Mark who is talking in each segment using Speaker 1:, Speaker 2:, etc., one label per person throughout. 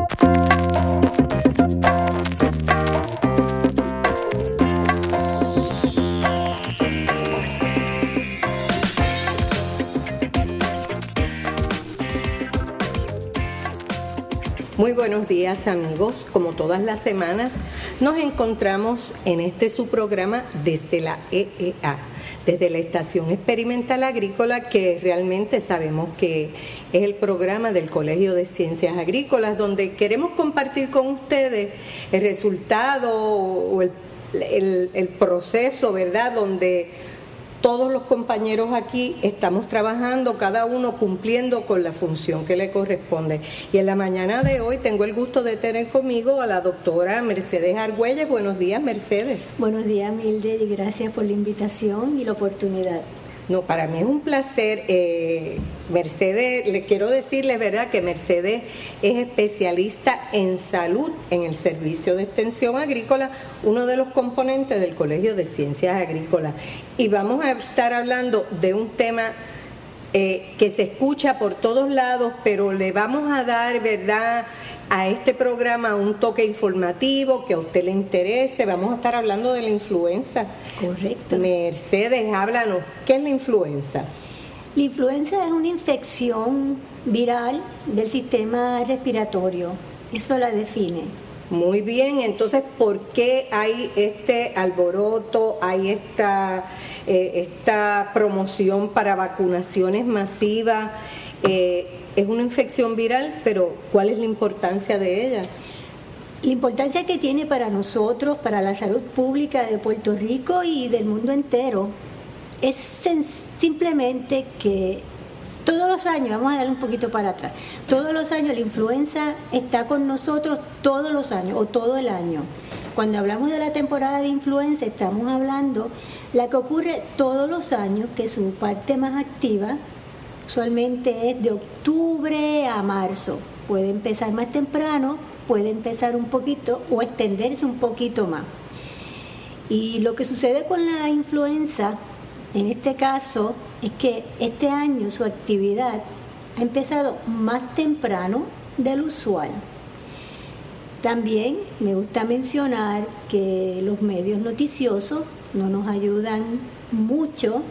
Speaker 1: Muy buenos días amigos, como todas las semanas nos encontramos en este su programa desde la EEA, desde la Estación Experimental Agrícola que realmente sabemos que es el programa del Colegio de Ciencias Agrícolas donde queremos compartir con ustedes el resultado o el, el proceso, ¿verdad? Donde todos los compañeros aquí estamos trabajando, cada uno cumpliendo con la función que le corresponde. Y en la mañana de hoy tengo el gusto de tener conmigo a la doctora Mercedes Argüelles. Buenos días, Mercedes.
Speaker 2: Buenos días, Mildred, y gracias por la invitación y la oportunidad.
Speaker 1: No, para mí es un placer. Eh, Mercedes, le quiero decirles, ¿verdad?, que Mercedes es especialista en salud en el Servicio de Extensión Agrícola, uno de los componentes del Colegio de Ciencias Agrícolas. Y vamos a estar hablando de un tema eh, que se escucha por todos lados, pero le vamos a dar, ¿verdad?, a este programa un toque informativo que a usted le interese. Vamos a estar hablando de la influenza.
Speaker 2: Correcto.
Speaker 1: Mercedes, háblanos, ¿qué es la influenza?
Speaker 2: La influenza es una infección viral del sistema respiratorio. Eso la define.
Speaker 1: Muy bien, entonces, ¿por qué hay este alboroto, hay esta, eh, esta promoción para vacunaciones masivas? Eh, es una infección viral, pero ¿cuál es la importancia de ella?
Speaker 2: La importancia que tiene para nosotros, para la salud pública de Puerto Rico y del mundo entero, es simplemente que todos los años, vamos a darle un poquito para atrás, todos los años la influenza está con nosotros todos los años o todo el año. Cuando hablamos de la temporada de influenza estamos hablando la que ocurre todos los años, que su parte más activa usualmente es de octubre a marzo. Puede empezar más temprano, puede empezar un poquito o extenderse un poquito más. Y lo que sucede con la influenza en este caso es que este año su actividad ha empezado más temprano del usual. También me gusta mencionar que los medios noticiosos no nos ayudan mucho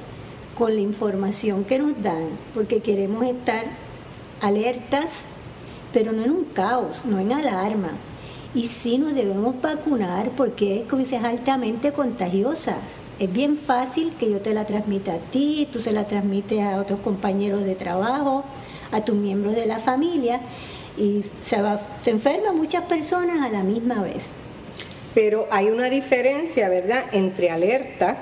Speaker 2: con la información que nos dan, porque queremos estar alertas, pero no en un caos, no en alarma. Y sí nos debemos vacunar porque es, es altamente contagiosa es bien fácil que yo te la transmita a ti, tú se la transmites a otros compañeros de trabajo, a tus miembros de la familia y se, va, se enferman muchas personas a la misma vez.
Speaker 1: Pero hay una diferencia, ¿verdad?, entre alerta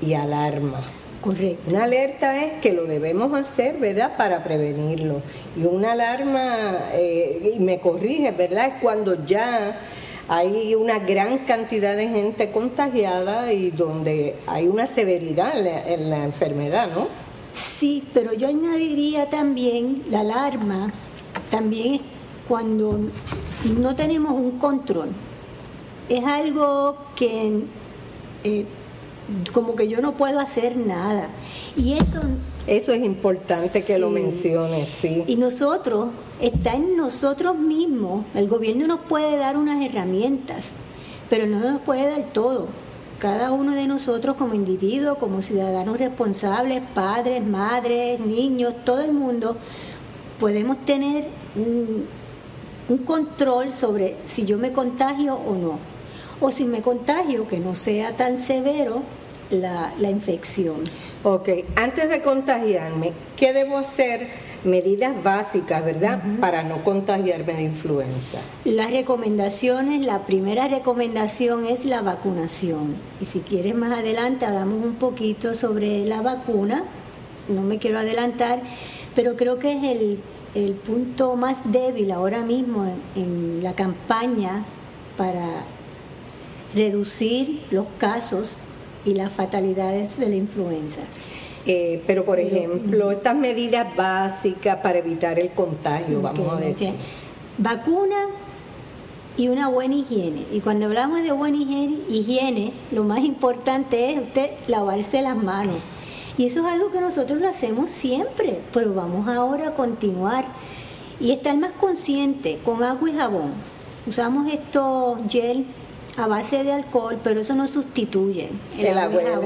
Speaker 1: y alarma.
Speaker 2: Correcto.
Speaker 1: Una alerta es que lo debemos hacer, ¿verdad?, para prevenirlo. Y una alarma, eh, y me corrige, ¿verdad?, es cuando ya hay una gran cantidad de gente contagiada y donde hay una severidad en la, enfermedad, ¿no?
Speaker 2: Sí, pero yo añadiría también la alarma, también es cuando no tenemos un control. Es algo que eh, como que yo no puedo hacer nada. Y eso
Speaker 1: eso es importante que lo menciones, sí.
Speaker 2: Y nosotros, está en nosotros mismos. El gobierno nos puede dar unas herramientas, pero no nos puede dar todo. Cada uno de nosotros como individuo, como ciudadanos responsables, padres, madres, niños, todo el mundo, podemos tener un, control sobre si yo me contagio o no. O si me contagio, que no sea tan severo la, la infección.
Speaker 1: Ok, antes de contagiarme, ¿qué debo hacer? Medidas básicas, ¿verdad? Para no contagiarme de influenza.
Speaker 2: Las recomendaciones, la primera recomendación es la vacunación. Y si quieres más adelante hablamos un poquito sobre la vacuna. No me quiero adelantar, pero creo que es el, punto más débil ahora mismo en la campaña para reducir los casos y las fatalidades de la influenza.
Speaker 1: Eh, pero, por ejemplo, estas medidas básicas para evitar el contagio, vamos a decir.
Speaker 2: Vacuna y una buena higiene. Y cuando hablamos de buena higiene, higiene, lo más importante es usted lavarse las manos. Y eso es algo que nosotros lo hacemos siempre, pero vamos ahora a continuar. y estar más consciente con agua y jabón. Usamos estos gel a base de alcohol, pero eso no sustituye
Speaker 1: el, agua, el.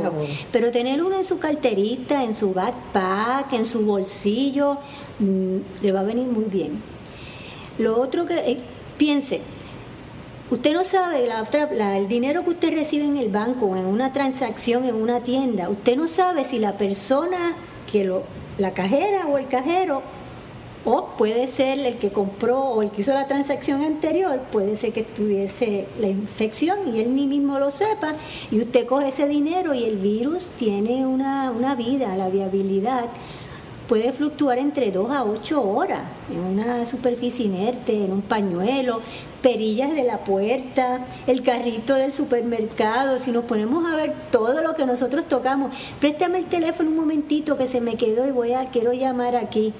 Speaker 2: Pero tener uno en su carterita, en su backpack, en su bolsillo, mm, le va a venir muy bien. Lo otro que eh, piense, usted no sabe la otra, el dinero que usted recibe en el banco, en una transacción, en una tienda, usted no sabe si la persona que lo, la cajera o el cajero o puede ser el que compró o el que hizo la transacción anterior, puede ser que tuviese la infección y él ni mismo lo sepa, y usted coge ese dinero y el virus tiene una, una vida, la viabilidad puede fluctuar entre 2 a 8 horas en una superficie inerte, en un pañuelo, perillas de la puerta, el carrito del supermercado. Si nos ponemos a ver todo lo que nosotros tocamos, préstame el teléfono un momentito que se me quedó y voy a quiero llamar aquí.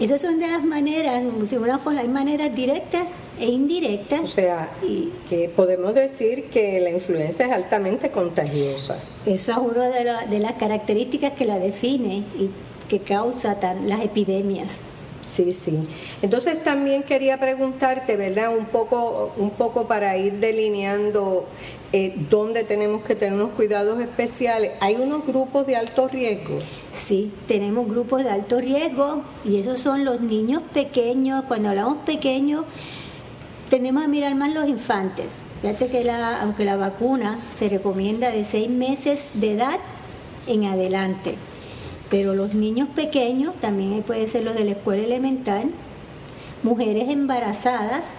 Speaker 2: Esas son de las maneras, de una forma, hay maneras directas e indirectas.
Speaker 1: O sea, y, que podemos decir que la influenza es altamente contagiosa.
Speaker 2: Eso es una de, de las características que la define y que causa las epidemias.
Speaker 1: Sí, sí. Entonces también quería preguntarte, ¿verdad? Un poco, un poco para ir delineando eh, dónde tenemos que tener unos cuidados especiales. ¿Hay unos grupos de alto riesgo?
Speaker 2: Sí, tenemos grupos de alto riesgo y esos son los niños pequeños. Cuando hablamos pequeños, tenemos a mirar más los infantes. Fíjate que la, aunque la vacuna se recomienda de seis meses de edad en adelante, pero los niños pequeños, también puede ser los de la escuela elemental, mujeres embarazadas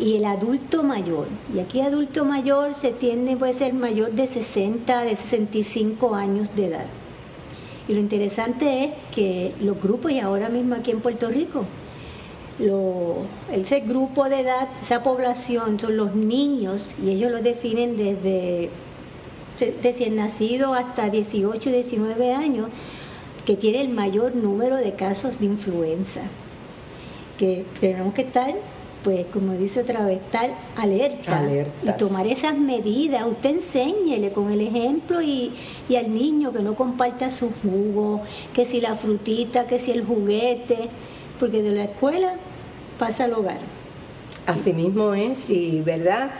Speaker 2: y el adulto mayor. Y aquí adulto mayor se tiende, puede ser mayor de 60, de 65 años de edad. Y lo interesante es que los grupos, y ahora mismo aquí en Puerto Rico, ese grupo de edad, esa población son los niños, y ellos lo definen desde recién nacido hasta 18, 19 años, que tiene el mayor número de casos de influenza. Que tenemos que estar, pues como dice otra vez, estar alerta y tomar esas medidas. Usted enséñele con el ejemplo y, y al niño que no comparta su jugo, que si la frutita, que si el juguete, porque de la escuela pasa al hogar.
Speaker 1: Así mismo es, y verdad,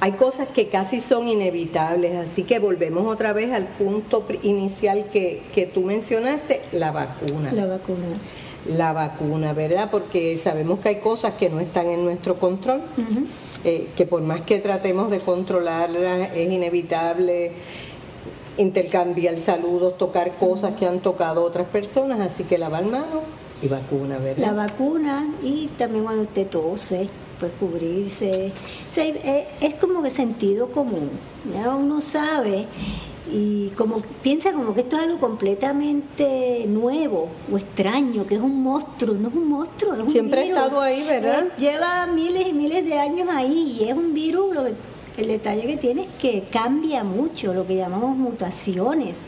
Speaker 1: hay cosas que casi son inevitables, así que volvemos otra vez al punto inicial que, que tú mencionaste, la vacuna.
Speaker 2: La vacuna.
Speaker 1: La vacuna, ¿verdad? Porque sabemos que hay cosas que no están en nuestro control, eh, que por más que tratemos de controlarlas, es inevitable intercambiar saludos, tocar cosas que han tocado otras personas, así que lavar manos y vacuna, ¿verdad?
Speaker 2: La vacuna y también cuando usted tose pues cubrirse. Eh, es como que sentido común, ya uno sabe y como piensa como que esto es algo completamente nuevo o extraño, que es un monstruo, no es un monstruo, es un
Speaker 1: Siempre ha estado ahí, ¿verdad?
Speaker 2: Eh, lleva miles y miles de años ahí y es un virus, el detalle que tiene es que cambia mucho, lo que llamamos mutaciones.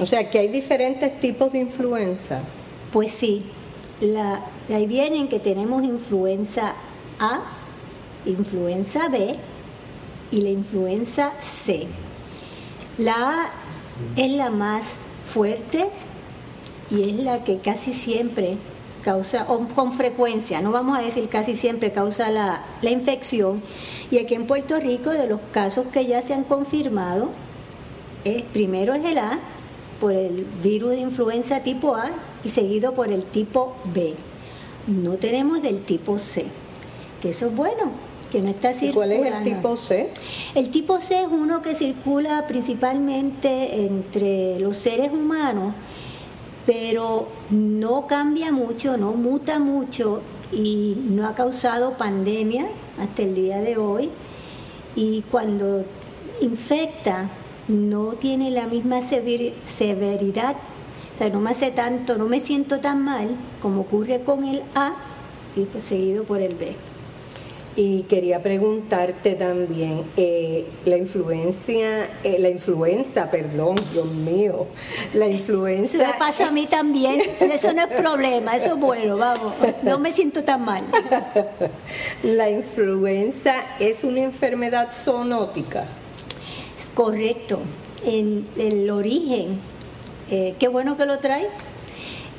Speaker 1: O sea, que hay diferentes tipos de influenza.
Speaker 2: Pues sí, la, de ahí vienen que tenemos influenza a, influenza B y la influenza C. La A es la más fuerte y es la que casi siempre causa, o con frecuencia, no vamos a decir casi siempre causa la, la infección. Y aquí en Puerto Rico, de los casos que ya se han confirmado, primero es el A, por el virus de influenza tipo A, y seguido por el tipo B. No tenemos del tipo C que eso es bueno, que no está circulando.
Speaker 1: ¿Cuál es el tipo C?
Speaker 2: El tipo C es uno que circula principalmente entre los seres humanos, pero no cambia mucho, no muta mucho y no ha causado pandemia hasta el día de hoy. Y cuando infecta, no tiene la misma severidad, o sea, no me hace tanto, no me siento tan mal como ocurre con el A y pues seguido por el B.
Speaker 1: Y quería preguntarte también, eh, la influencia, eh, la influenza, perdón, Dios mío, la influenza...
Speaker 2: Me pasa a mí también, eso no es problema, eso es bueno, vamos, no me siento tan mal.
Speaker 1: la influenza es una enfermedad zoonótica.
Speaker 2: Correcto, en el origen, eh, qué bueno que lo trae,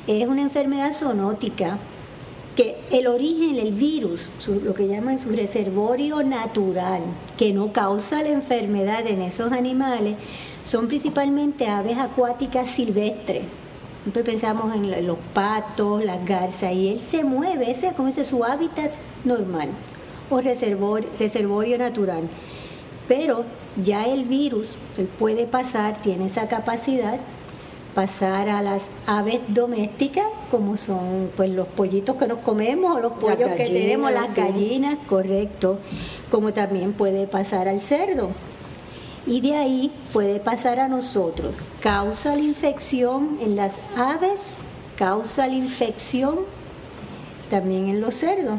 Speaker 2: es una enfermedad zoonótica que el origen, el virus, lo que llaman su reservorio natural, que no causa la enfermedad en esos animales, son principalmente aves acuáticas silvestres. Siempre pensamos en los patos, las garzas, y él se mueve, ese es como su hábitat normal o reservorio, reservorio natural. Pero ya el virus, él puede pasar, tiene esa capacidad pasar a las aves domésticas, como son pues los pollitos que nos comemos o los pollos que tenemos, las gallinas, correcto, como también puede pasar al cerdo. Y de ahí puede pasar a nosotros. Causa la infección en las aves, causa la infección también en los cerdos,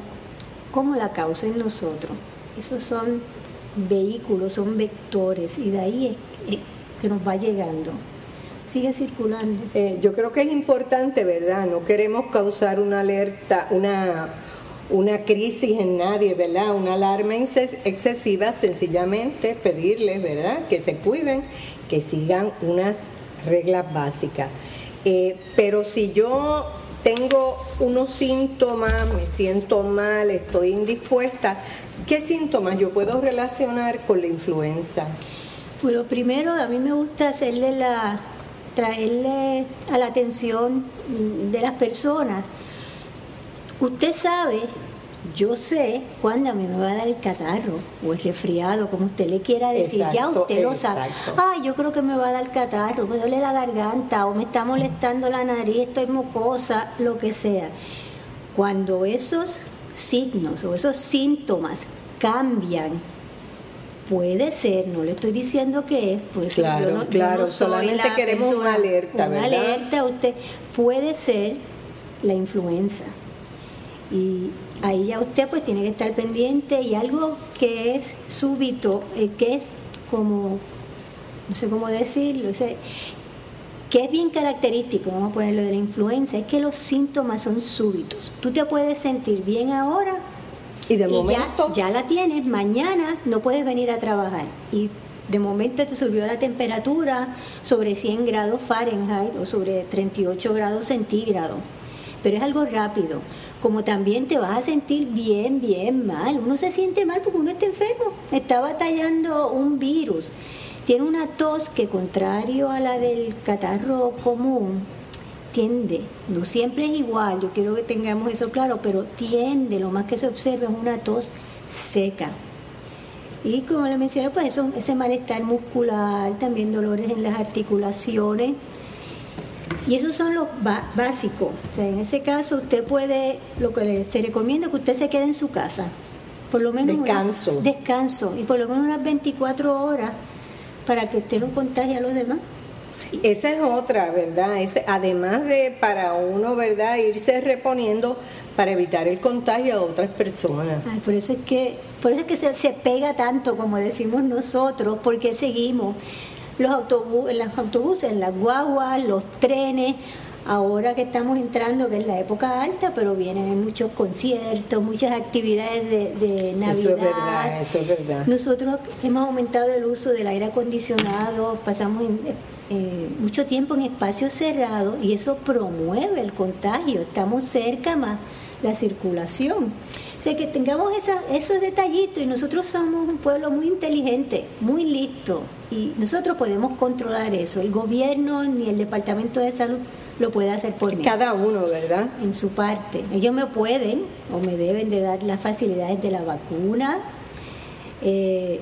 Speaker 2: como la causa en nosotros. Esos son vehículos, son vectores, y de ahí es que nos va llegando sigue circulando.
Speaker 1: Eh, yo creo que es importante, ¿verdad? No queremos causar una alerta, una, una crisis en nadie, ¿verdad? Una alarma excesiva, sencillamente pedirles, ¿verdad? Que se cuiden, que sigan unas reglas básicas. Eh, pero si yo tengo unos síntomas, me siento mal, estoy indispuesta, ¿qué síntomas yo puedo relacionar con la influenza?
Speaker 2: Bueno, primero a mí me gusta hacerle la, traerle a la atención de las personas. Usted sabe, yo sé cuándo me va a dar el catarro o el resfriado, como usted le quiera decir. ya usted lo sabe. Ay, yo creo que me va a dar catarro, me duele la garganta o me está molestando la nariz, estoy mocosa, lo que sea. Cuando esos signos o esos síntomas cambian Puede ser, no le estoy diciendo que es, pues
Speaker 1: claro, yo no, claro, solamente queremos una alerta,
Speaker 2: una alerta, usted puede ser la influenza. Y ahí ya usted pues tiene que estar pendiente y algo que es súbito, eh, que es como, no sé cómo decirlo, que es bien característico, vamos a ponerlo de la influenza, es que los síntomas son súbitos. Tú te puedes sentir bien ahora
Speaker 1: y de momento.
Speaker 2: Ya, la tienes, mañana no puedes venir a trabajar. Y de momento te subió la temperatura sobre 100 grados Fahrenheit o sobre 38 grados centígrados. Pero es algo rápido. Como también te vas a sentir bien, bien mal. Uno se siente mal porque uno está enfermo. Está batallando un virus. Tiene una tos que, contrario a la del catarro común, tiende, no siempre es igual, yo quiero que tengamos eso claro, pero tiende, lo más que se observa es una tos seca. Y como le mencioné, pues eso, ese malestar muscular, también dolores en las articulaciones. Y esos son los básicos. en ese caso usted puede, lo que se recomienda es que usted se quede en su casa. Por lo menos
Speaker 1: descanso.
Speaker 2: descanso. Y por lo menos unas 24 horas para que usted no contagie a los demás.
Speaker 1: Esa es otra, ¿verdad? además de para uno, ¿verdad? Irse reponiendo para evitar el contagio a otras personas.
Speaker 2: por eso es que, por eso es que se, pega tanto, como decimos nosotros, porque seguimos los autobuses, los autobuses, las guaguas, los trenes, ahora que estamos entrando, que es la época alta, pero vienen muchos conciertos, muchas actividades de, Navidad. Eso
Speaker 1: es verdad, eso es verdad.
Speaker 2: Nosotros hemos aumentado el uso del aire acondicionado, pasamos en, eh, mucho tiempo en espacios cerrados y eso promueve el contagio, estamos cerca más la circulación. O sea, que tengamos esos detallitos y nosotros somos un pueblo muy inteligente, muy listo y nosotros podemos controlar eso. El gobierno ni el Departamento de Salud lo puede hacer por mí.
Speaker 1: Cada uno, ¿verdad?
Speaker 2: En su parte. Ellos me pueden o me deben de dar las facilidades de la vacuna. Eh,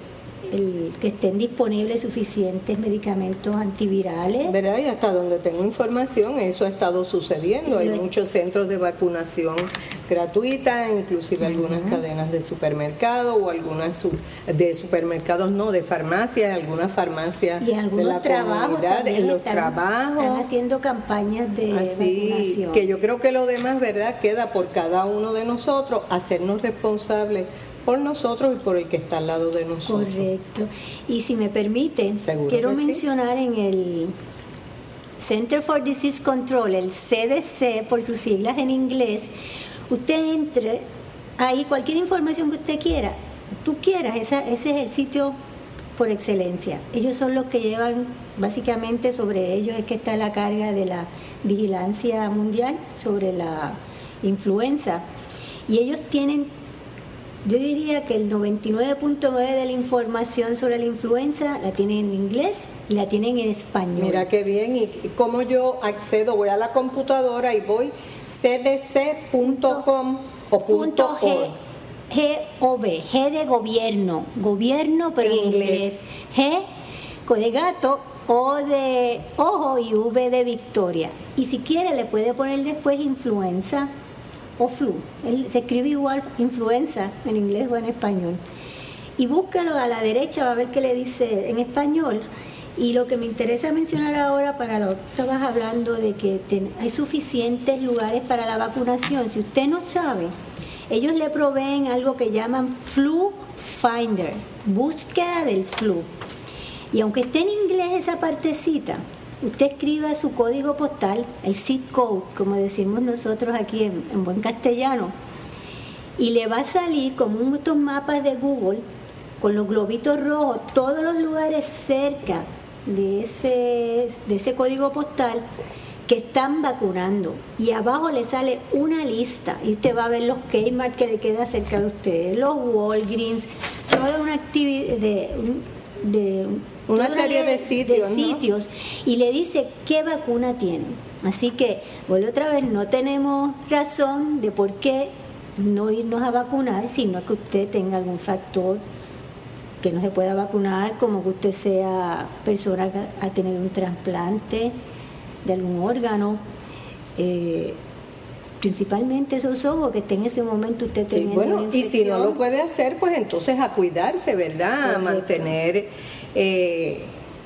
Speaker 2: el, que estén disponibles suficientes medicamentos antivirales.
Speaker 1: ¿Verdad? Y hasta donde tengo información, eso ha estado sucediendo. Hay muchos centros de vacunación gratuita, inclusive algunas cadenas de supermercados o algunas de supermercados, no, de farmacias, algunas farmacias
Speaker 2: y de la comunidad,
Speaker 1: en los trabajos.
Speaker 2: Están haciendo campañas de Así,
Speaker 1: que yo creo que lo demás, ¿verdad? Queda por cada uno de nosotros hacernos responsables por nosotros y por el que está al lado de nosotros.
Speaker 2: Correcto. Y si me permite, quiero mencionar en el Center for Disease Control, el CDC por sus siglas en inglés, usted entre ahí cualquier información que usted quiera, tú quieras, ese es el sitio por excelencia. Ellos son los que llevan, básicamente sobre ellos es que está la carga de la vigilancia mundial sobre la influenza. Y ellos tienen, yo diría que el 99.9 de la información sobre la influenza la tienen en inglés y la tienen en español.
Speaker 1: Mira qué bien. ¿Y cómo yo accedo? Voy a la computadora y voy cdc.com o punto
Speaker 2: G, G, G de gobierno, gobierno pero en inglés. G de gato, O de ojo y V de Victoria. Y si quiere le puede poner después influenza o flu. se escribe igual influenza en inglés o en español. Y búscalo a la derecha, va a ver qué le dice en español. Y lo que me interesa mencionar ahora, para lo que estabas hablando de que hay suficientes lugares para la vacunación. Si usted no sabe, ellos le proveen algo que llaman Flu Finder, búsqueda del flu. Y aunque esté en inglés esa partecita, usted escriba su código postal, el zip code, como decimos nosotros aquí en, buen castellano, y le va a salir como estos mapas de Google con los globitos rojos, todos los lugares cerca de ese, de ese código postal que están vacunando. Y abajo le sale una lista y usted va a ver los Kmart que le queda cerca de usted, los Walgreens, toda una actividad de
Speaker 1: una serie de sitios,
Speaker 2: sitios y le dice qué vacuna tienen. Así que, vuelvo otra vez, no tenemos razón de por qué no irnos a vacunar, sino que usted tenga algún factor que no se pueda vacunar, como que usted sea persona que ha tenido un trasplante de algún órgano. Eh, principalmente esos ojos que esté en ese momento usted teniendo
Speaker 1: bueno, y si no lo puede hacer, pues entonces a cuidarse, ¿verdad? A mantener eh,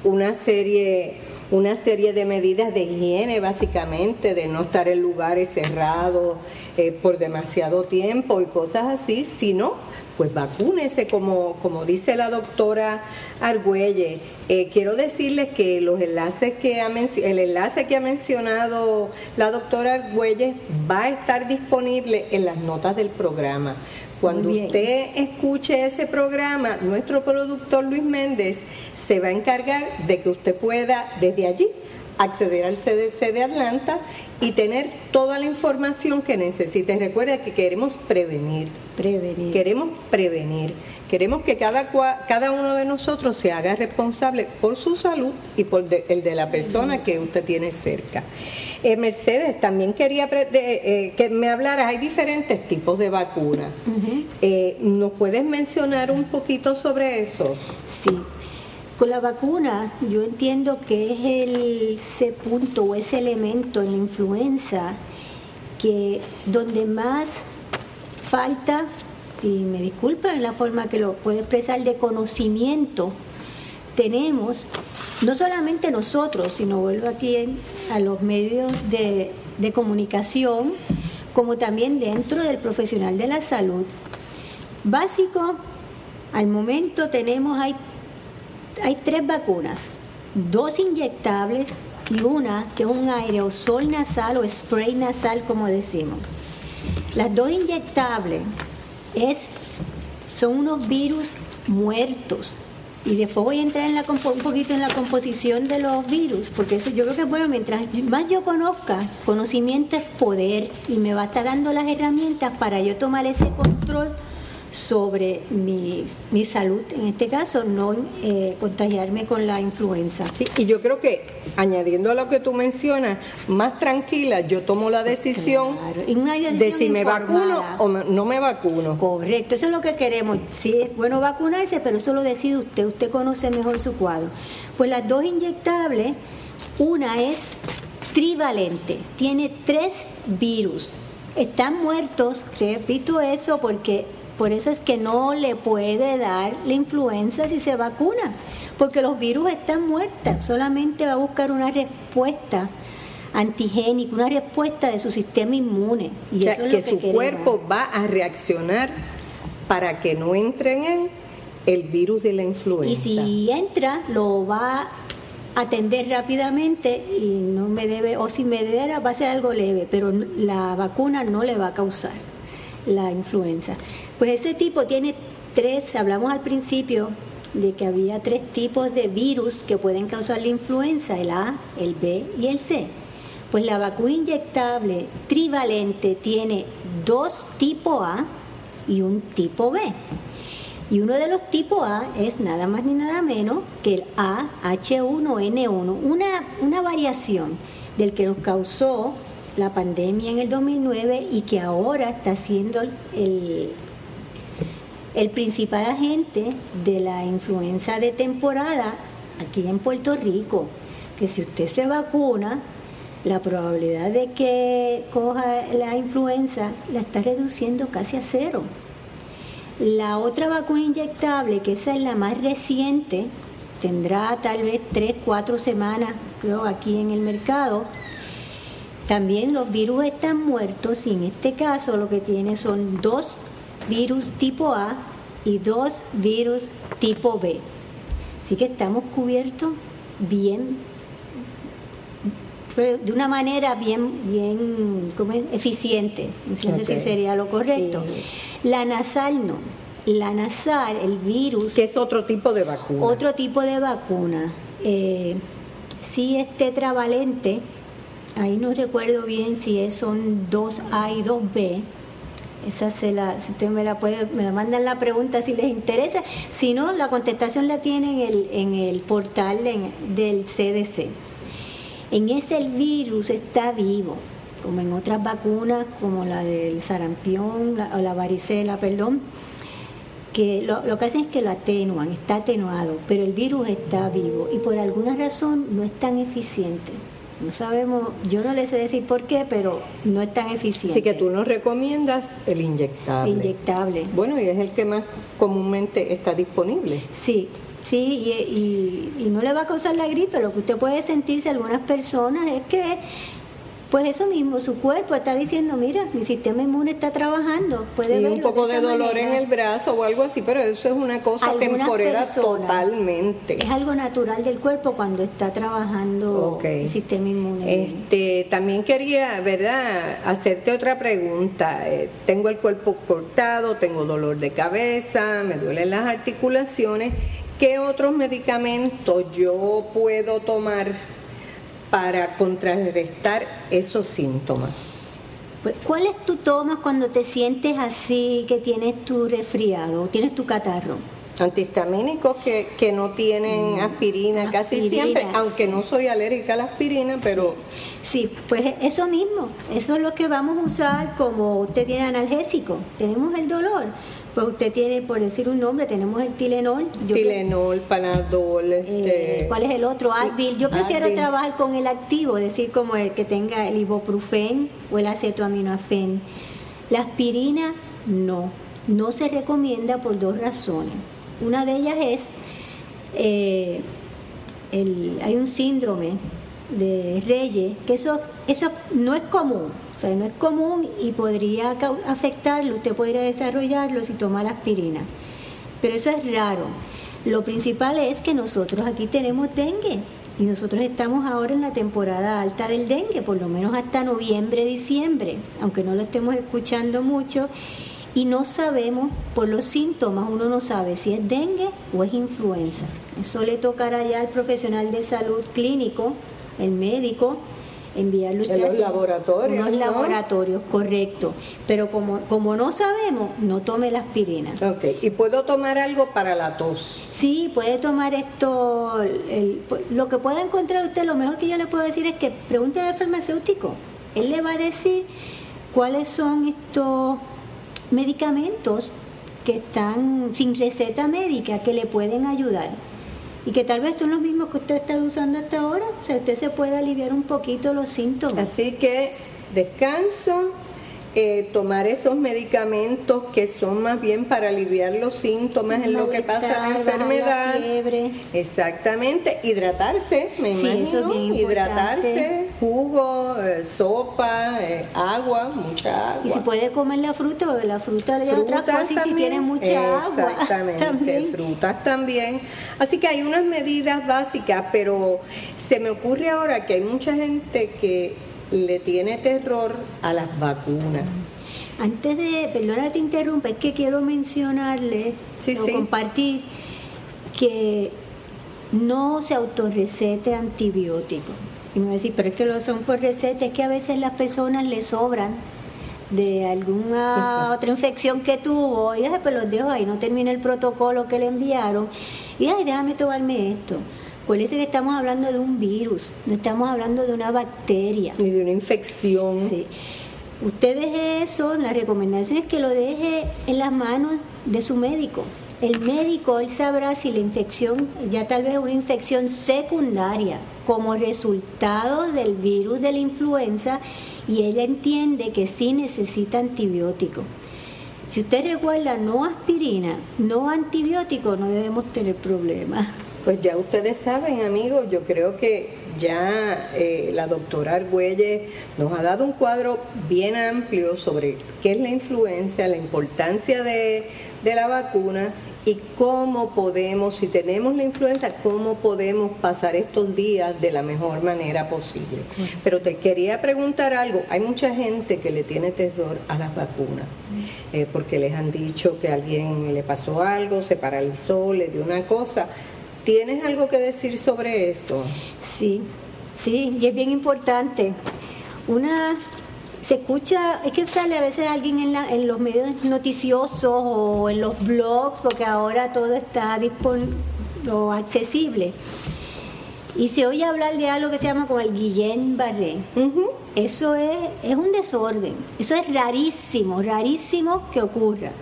Speaker 1: una serie una serie de medidas de higiene básicamente, de no estar en lugares cerrados eh, por demasiado tiempo y cosas así, sino pues vacúnese como, como dice la doctora Argüelle. Eh, quiero decirles que los enlaces que ha el enlace que ha mencionado la doctora Argüelle va a estar disponible en las notas del programa. Cuando usted escuche ese programa, nuestro productor Luis Méndez se va a encargar de que usted pueda desde allí acceder al CDC de Atlanta y tener toda la información que necesite. Recuerda que queremos prevenir.
Speaker 2: Prevenir.
Speaker 1: Queremos prevenir. Queremos que cada, cada uno de nosotros se haga responsable por su salud y por el de la persona que usted tiene cerca. Eh, Mercedes, también quería eh, que me hablaras, hay diferentes tipos de vacunas. Eh, ¿Nos puedes mencionar un poquito sobre eso?
Speaker 2: Sí. Con la vacuna, yo entiendo que es el C punto o ese elemento en la influenza que donde más falta, y me disculpan la forma que lo puedo expresar, de conocimiento tenemos, no solamente nosotros, sino vuelvo aquí a los medios de, de comunicación, como también dentro del profesional de la salud. Básico, al momento tenemos, hay hay tres vacunas, dos inyectables y una que es un aerosol nasal o spray nasal, como decimos. Las dos inyectables es, son unos virus muertos. Y después voy a entrar un poquito en la composición de los virus, porque eso yo creo que, bueno, mientras más yo conozca, conocimiento es poder y me va a estar dando las herramientas para yo tomar ese control sobre mi, mi salud, en este caso, no eh, contagiarme con la influenza.
Speaker 1: Sí, y yo creo que, añadiendo a lo que tú mencionas, más tranquila, yo tomo la decisión, de si me vacuno o no me vacuno.
Speaker 2: Correcto, eso es lo que queremos. Sí, es bueno vacunarse, pero eso lo decide usted, usted conoce mejor su cuadro. Pues las dos inyectables, una es trivalente, tiene tres virus. Están muertos, repito eso porque por eso es que no le puede dar la influenza si se vacuna, porque los virus están muertos, solamente va a buscar una respuesta antigénica, una respuesta de su sistema inmune.
Speaker 1: Y eso es que, su cuerpo va a reaccionar para que no entre en él el virus de la influenza.
Speaker 2: Y si entra, lo va a atender rápidamente y no me debe, o si me debe, va a ser algo leve, pero la vacuna no le va a causar la influenza. Pues ese tipo tiene tres, hablamos al principio de que había tres tipos de virus que pueden causar la influenza, el A, el B y el C. Pues la vacuna inyectable trivalente tiene dos tipo A y un tipo B. Y uno de los tipos A es nada más ni nada menos que el AH1N1, una, una variación del que nos causó la pandemia en el 2009 y que ahora está siendo el, el principal agente de la influenza de temporada aquí en Puerto Rico. Que si usted se vacuna, la probabilidad de que coja la influenza la está reduciendo casi a cero. La otra vacuna inyectable, que esa es la más reciente, tendrá tal vez 3, 4 semanas, creo, aquí en el mercado. También los virus están muertos y en este caso lo que tiene son dos virus tipo A y dos virus tipo B. Así que estamos cubiertos bien de una manera bien, bien eficiente, no sé si sería lo correcto. La nasal no. La nasal, el virus...
Speaker 1: Que es otro tipo de vacuna.
Speaker 2: Otro tipo de vacuna. Eh, sí es tetravalente, ahí no recuerdo bien si es, son 2A y 2B. Esa se la, si usted me la puede, me la mandan la pregunta si les interesa. Si no, la contestación la tienen en el, en el portal del CDC. En ese el virus está vivo, como en otras vacunas, como la del sarampión o la varicela, perdón, que lo, lo, que hacen es que lo atenuan, está atenuado, pero el virus está vivo y por alguna razón no es tan eficiente. No sabemos, yo no les sé decir por qué, pero no es tan eficiente.
Speaker 1: Así que tú nos recomiendas el inyectable.
Speaker 2: Inyectable.
Speaker 1: Bueno, y es el que más comúnmente está disponible.
Speaker 2: Sí, Sí, y, y, no le va a causar la gripe. Lo que usted puede sentirse algunas personas es que, pues eso mismo, su cuerpo está diciendo, mira, mi sistema inmune está trabajando. Puede
Speaker 1: y un poco de, dolor en el brazo o algo así, pero eso es una cosa temporera totalmente.
Speaker 2: Es algo natural del cuerpo cuando está trabajando el sistema inmune.
Speaker 1: Este, también quería, ¿verdad?, hacerte otra pregunta. Eh, tengo el cuerpo cortado, tengo dolor de cabeza, me duelen las articulaciones ¿Qué otros medicamentos yo puedo tomar para contrarrestar esos síntomas?
Speaker 2: Pues, ¿Cuáles tú tomas cuando te sientes así, que tienes tu resfriado, tienes tu catarro?
Speaker 1: Antihistamínicos que, que no tienen mm, aspirina casi siempre, aunque no soy alérgica a la aspirina, pero...
Speaker 2: Sí. pues eso mismo, eso es lo que vamos a usar como usted tiene analgésico, tenemos el dolor, pues usted tiene, por decir un nombre, tenemos el Tilenol.
Speaker 1: Tilenol, Panadol. Eh, este,
Speaker 2: ¿Cuál es el otro? Advil. Yo prefiero trabajar con el activo, decir como el que tenga el ibuprofen o el acetoaminofen. La aspirina no, no se recomienda por dos razones. Una de ellas es, eh, el, hay un síndrome de Reyes, que eso, eso no es común o sea, no es común y podría afectarlo, usted podría desarrollarlo si toma la aspirina. Pero eso es raro. Lo principal es que nosotros aquí tenemos dengue y nosotros estamos ahora en la temporada alta del dengue, por lo menos hasta noviembre, diciembre, aunque no lo estemos escuchando mucho y no sabemos por los síntomas, uno no sabe si es dengue o es influenza. Eso le tocará ya al profesional de salud clínico, el médico, enviarlo
Speaker 1: en los laboratorios.
Speaker 2: los laboratorios, correcto. Pero como, como no sabemos, no tome la aspirina.
Speaker 1: Ok, ¿y puedo tomar algo para la tos?
Speaker 2: Sí, puede tomar esto. lo que pueda encontrar usted, lo mejor que yo le puedo decir es que pregunte al farmacéutico. Él le va a decir cuáles son estos medicamentos que están sin receta médica que le pueden ayudar y que tal vez son los mismos que usted está usando hasta ahora, o sea, usted se puede aliviar un poquito los síntomas.
Speaker 1: Así que descanso, eh, tomar esos medicamentos que son más bien para aliviar los síntomas en lo que pasa la enfermedad.
Speaker 2: La fiebre.
Speaker 1: Exactamente, hidratarse, me imagino, hidratarse, jugo, eh, sopa, eh, agua, mucha agua.
Speaker 2: Y si puede comer la fruta, porque la fruta de otras cosas y tiene mucha
Speaker 1: agua. Exactamente, frutas también. Así que hay unas medidas básicas, pero se me ocurre ahora que hay mucha gente que le tiene terror a las vacunas.
Speaker 2: Antes de, perdona te interrumpa, es que quiero mencionarle o compartir que no se autorrecete antibiótico. Y me decir, pero es que lo son por receta, es que a veces las personas les sobran de alguna otra infección que tuvo, y pues los dejo ahí, no termina el protocolo que le enviaron, y ay, déjame tomarme esto. Acuérdense que estamos hablando de un virus, no estamos hablando de una bacteria.
Speaker 1: Ni de una infección.
Speaker 2: Sí. Usted deje eso, la recomendación es que lo deje en las manos de su médico. El médico, él sabrá si la infección, ya tal vez una infección secundaria, como resultado del virus de la influenza, y ella entiende que sí necesita antibiótico. Si usted recuerda, no aspirina, no antibiótico, no debemos tener problemas.
Speaker 1: Pues ya ustedes saben, amigos, yo creo que ya eh, la doctora Argüelles nos ha dado un cuadro bien amplio sobre qué es la influencia, la importancia de, de la vacuna y cómo podemos, si tenemos la influenza, cómo podemos pasar estos días de la mejor manera posible. Pero te quería preguntar algo, hay mucha gente que le tiene terror a las vacunas, eh, porque les han dicho que a alguien le pasó algo, se paralizó, le dio una cosa. ¿Tienes algo que decir sobre eso?
Speaker 2: Sí, sí, y es bien importante. Una se escucha, es que sale a veces alguien en, la, en los medios noticiosos o en los blogs, porque ahora todo está disponible o accesible. Y se oye hablar de algo que se llama como el Guillain-Barré. Eso es, es un desorden. Eso es rarísimo, rarísimo que ocurra.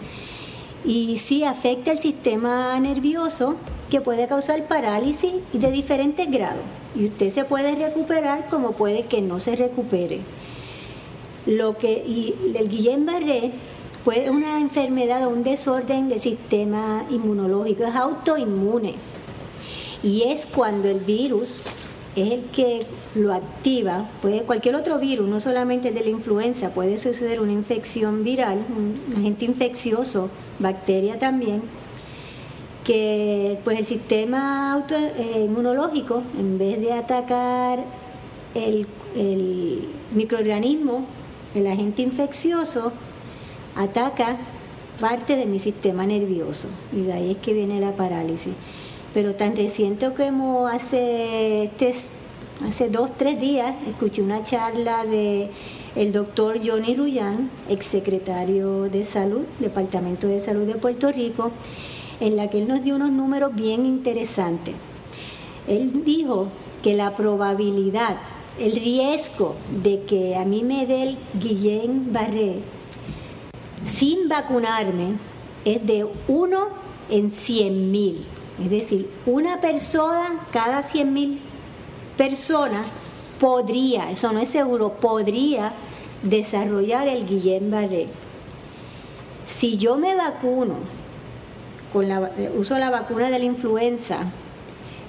Speaker 2: Y sí afecta el sistema nervioso que puede causar parálisis y de diferentes grados. Y usted se puede recuperar como puede que no se recupere. Lo que, y el Guillain-Barré es una enfermedad o un desorden del sistema inmunológico, es autoinmune. Y es cuando el virus es el que lo activa, puede, cualquier otro virus, no solamente de la influenza, puede suceder una infección viral, un agente infeccioso, bacteria también, que pues el sistema auto, eh, inmunológico, en vez de atacar el, microorganismo el agente infeccioso ataca parte de mi sistema nervioso y de ahí es que viene la parálisis. Pero tan reciente como hace, este, hace dos, tres días, escuché una charla de el doctor Johnny Ruyan, exsecretario de Salud, Departamento de Salud de Puerto Rico, en la que él nos dio unos números bien interesantes. Él dijo que la probabilidad el riesgo de que a mí me dé el Guillain-Barré sin vacunarme es de 1 en 100 mil. Es decir, una persona cada 100 mil personas podría, eso no es seguro, podría desarrollar el Guillain-Barré. Si yo me vacuno, con la, uso la vacuna de la influenza,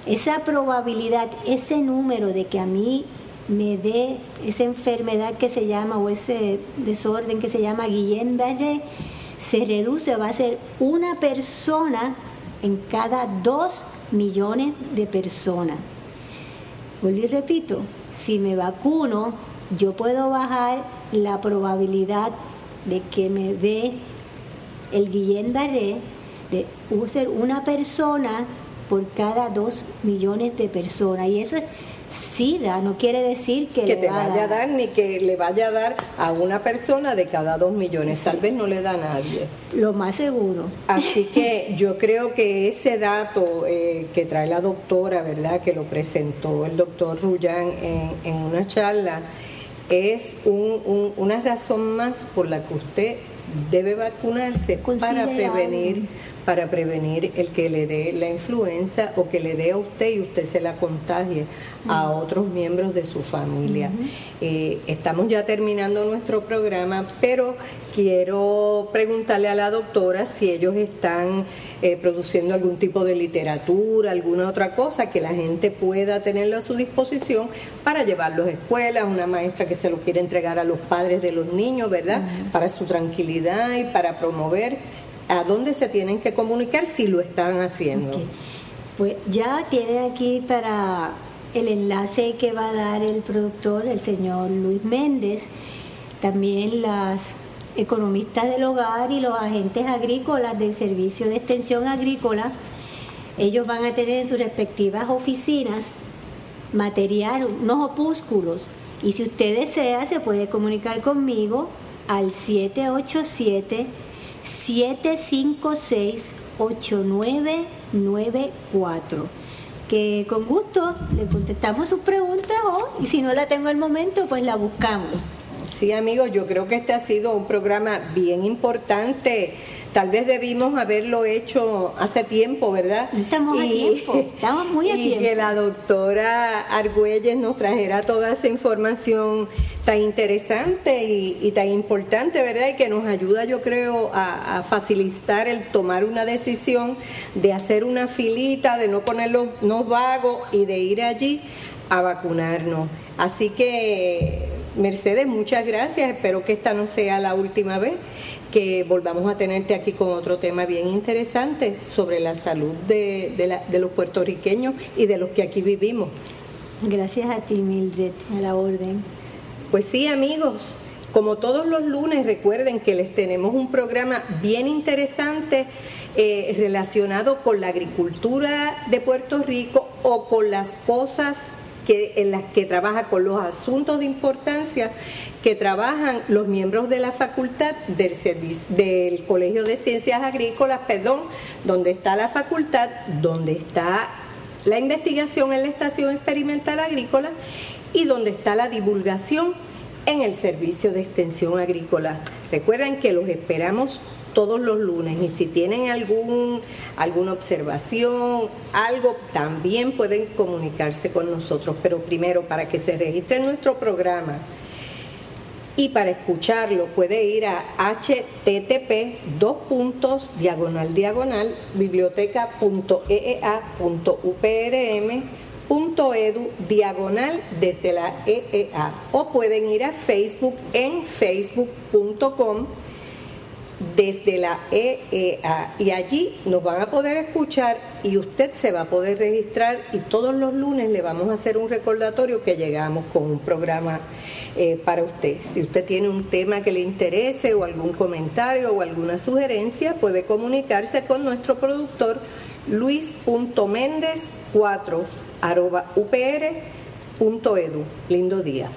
Speaker 2: esa probabilidad, ese número de que a mí me dé esa enfermedad que se llama o ese desorden que se llama Guillain-Barré, se reduce, va a ser una persona en cada dos millones de personas. Vuelvo y repito, si me vacuno, yo puedo bajar la probabilidad de que me dé el Guillain-Barré de ser una persona por cada dos millones de personas. Y eso es SIDA no quiere decir que,
Speaker 1: te vaya a dar. ni que le vaya a dar a una persona de cada dos millones. Tal vez no le da a nadie.
Speaker 2: Lo más seguro.
Speaker 1: Así que yo creo que ese dato eh, que trae la doctora, ¿verdad? Que lo presentó el doctor Ruyan en, una charla, es una razón más por la que usted debe vacunarse para prevenir para prevenir el que le dé la influenza o que le dé a usted y usted se la contagie a otros miembros de su familia. Eh, estamos ya terminando nuestro programa, pero quiero preguntarle a la doctora si ellos están eh, produciendo algún tipo de literatura, alguna otra cosa que la gente pueda tenerlo a su disposición para llevarlo a escuelas, una maestra que se lo quiere entregar a los padres de los niños, ¿verdad? Para su tranquilidad y para promover a dónde se tienen que comunicar si lo están haciendo.
Speaker 2: Pues ya tienen aquí para el enlace que va a dar el productor, el señor Luis Méndez, también las economistas del hogar y los agentes agrícolas del Servicio de Extensión Agrícola. Ellos van a tener en sus respectivas oficinas material, unos opúsculos. Y si usted desea, se puede comunicar conmigo al 787 756 8994 que con gusto le contestamos sus preguntas o y si no la tengo al momento pues la buscamos.
Speaker 1: Sí amigos, yo creo que este ha sido un programa bien importante Tal vez debimos haberlo hecho hace tiempo, ¿verdad?
Speaker 2: Estamos a tiempo, estamos muy a tiempo.
Speaker 1: Y que la doctora Argüelles nos trajera toda esa información tan interesante y, tan importante, ¿verdad? Y que nos ayuda, yo creo, a, facilitar el tomar una decisión de hacer una filita, de no ponerlos no vagos y de ir allí a vacunarnos. Así que, Mercedes, muchas gracias. Espero que esta no sea la última vez que volvamos a tenerte aquí con otro tema bien interesante sobre la salud de, los puertorriqueños y de los que aquí vivimos.
Speaker 2: Gracias a ti, Mildred, a la orden.
Speaker 1: Pues sí, amigos, como todos los lunes, recuerden que les tenemos un programa bien interesante eh, relacionado con la agricultura de Puerto Rico o con las cosas que, en las que trabaja con los asuntos de importancia que trabajan los miembros de la facultad del, del Colegio de Ciencias Agrícolas, perdón, donde está la facultad, donde está la investigación en la estación experimental agrícola y donde está la divulgación en el servicio de extensión agrícola. Recuerden que los esperamos todos los lunes y si tienen algún, alguna observación, algo, también pueden comunicarse con nosotros. Pero primero, para que se registre nuestro programa y para escucharlo puede ir a http dos puntos diagonal diagonal biblioteca.eea.uprm.edu diagonal desde la EEA o pueden ir a Facebook en facebook.com desde la EEA y allí nos van a poder escuchar y usted se va a poder registrar y todos los lunes le vamos a hacer un recordatorio que llegamos con un programa eh, para usted. Si usted tiene un tema que le interese o algún comentario o alguna sugerencia, puede comunicarse con nuestro productor luis.méndez4 upr.edu. Lindo día.